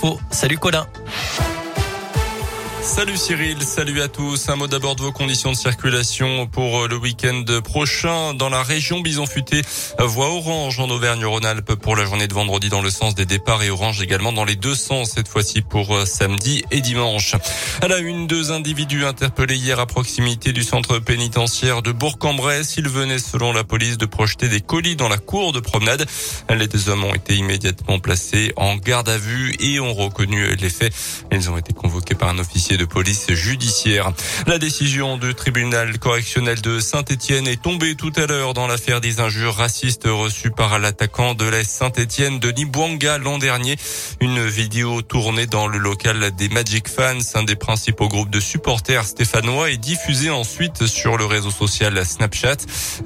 l'info. Salut Colin. Salut Cyril, salut à tous. Un mot d'abord de vos conditions de circulation pour le week-end prochain dans la région Bison Futé. Voie orange en Auvergne-Rhône-Alpes pour la journée de vendredi dans le sens des départs et orange également dans les deux sens cette fois-ci pour euh, samedi et dimanche. À la une, deux individus interpellés hier à proximité du centre pénitentiaire de Bourg-en-Bresse. Ils venaient selon la police de projeter des colis dans la cour de promenade. Les deux hommes ont été immédiatement placés en garde à vue et ont reconnu les faits. Ils ont été convoqués par un officier de police judiciaire. La décision du tribunal correctionnel de Saint-Etienne est tombée tout à l'heure dans l'affaire des injures racistes reçues par l'attaquant de l'Est Saint-Etienne, Denis Bouanga, l'an dernier. Une vidéo tournée dans le local des Magic Fans, un des principaux groupes de supporters stéphanois, est diffusée ensuite sur le réseau social Snapchat.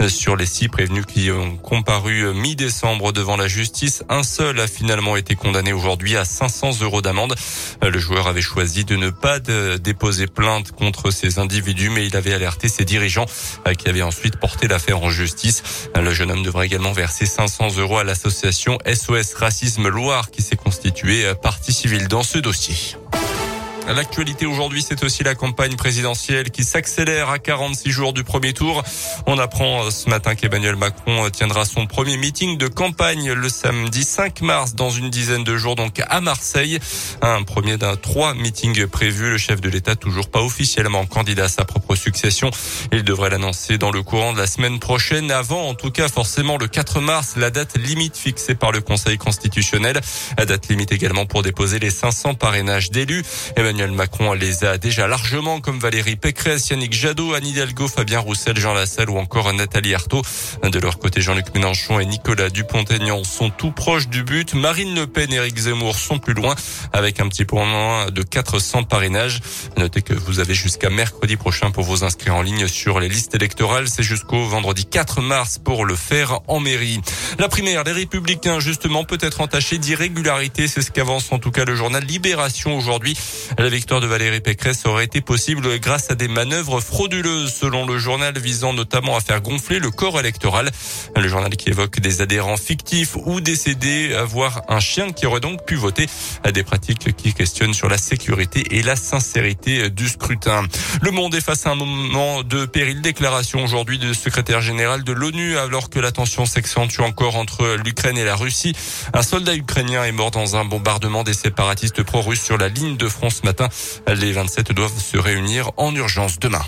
Sur les six prévenus qui ont comparu mi-décembre devant la justice, un seul a finalement été condamné aujourd'hui à 500 euros d'amende. Le joueur avait choisi de ne pas déposé plainte contre ces individus, mais il avait alerté ses dirigeants euh, qui avaient ensuite porté l'affaire en justice. Le jeune homme devrait également verser 500 euros à l'association SOS Racisme Loire qui s'est constituée euh, partie civile dans ce dossier. L'actualité aujourd'hui, c'est aussi la campagne présidentielle qui s'accélère à 46 jours du premier tour. On apprend euh, ce matin qu'Emmanuel Macron euh, tiendra son premier meeting de campagne le samedi 5 mars dans une dizaine de jours, donc à Marseille. Un premier d'un trois meetings prévus. Le chef de l'État toujours pas officiellement candidat à sa propre succession. Il devrait l'annoncer dans le courant de la semaine prochaine. Avant, en tout cas, forcément le 4 mars, la date limite fixée par le Conseil constitutionnel. La date limite également pour déposer les 500 parrainages d'élus. Macron les a déjà largement, comme Valérie Pécresse, Yannick Jadot, Anne Hidalgo, Fabien Roussel, Jean Lassalle ou encore Nathalie Arthaud. De leur côté, Jean-Luc Mélenchon et Nicolas Dupont-Aignan sont tout proches du but. Marine Le Pen et Éric Zemmour sont plus loin, avec un petit point moins de 400 parrainages. Notez que vous avez jusqu'à mercredi prochain pour vous inscrire en ligne sur les listes électorales. C'est jusqu'au vendredi 4 mars pour le faire en mairie. La primaire, les Républicains, justement, peut être entachée d'irrégularité. C'est ce qu'avance en tout cas le journal Libération aujourd'hui. La victoire de Valérie Pécresse aurait été possible grâce à des manœuvres frauduleuses, selon le journal visant notamment à faire gonfler le corps électoral. Le journal qui évoque des adhérents fictifs ou décédés, voire un chien qui aurait donc pu voter à des pratiques qui questionnent sur la sécurité et la sincérité du scrutin. Le monde est face à un moment de péril. Déclaration aujourd'hui du secrétaire général de l'ONU alors que la tension s'accentue encore entre l'Ukraine et la Russie. Un soldat ukrainien est mort dans un bombardement des séparatistes pro-russes sur la ligne de France les 27 doivent se réunir en urgence demain.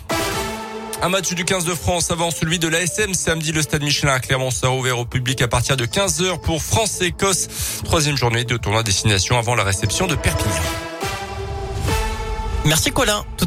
Un match du 15 de France avant celui de l'ASM. Samedi, le stade Michelin à Clermont sera ouvert au public à partir de 15h pour France-Écosse. Troisième journée de tournoi destination avant la réception de Perpignan. Merci Colin.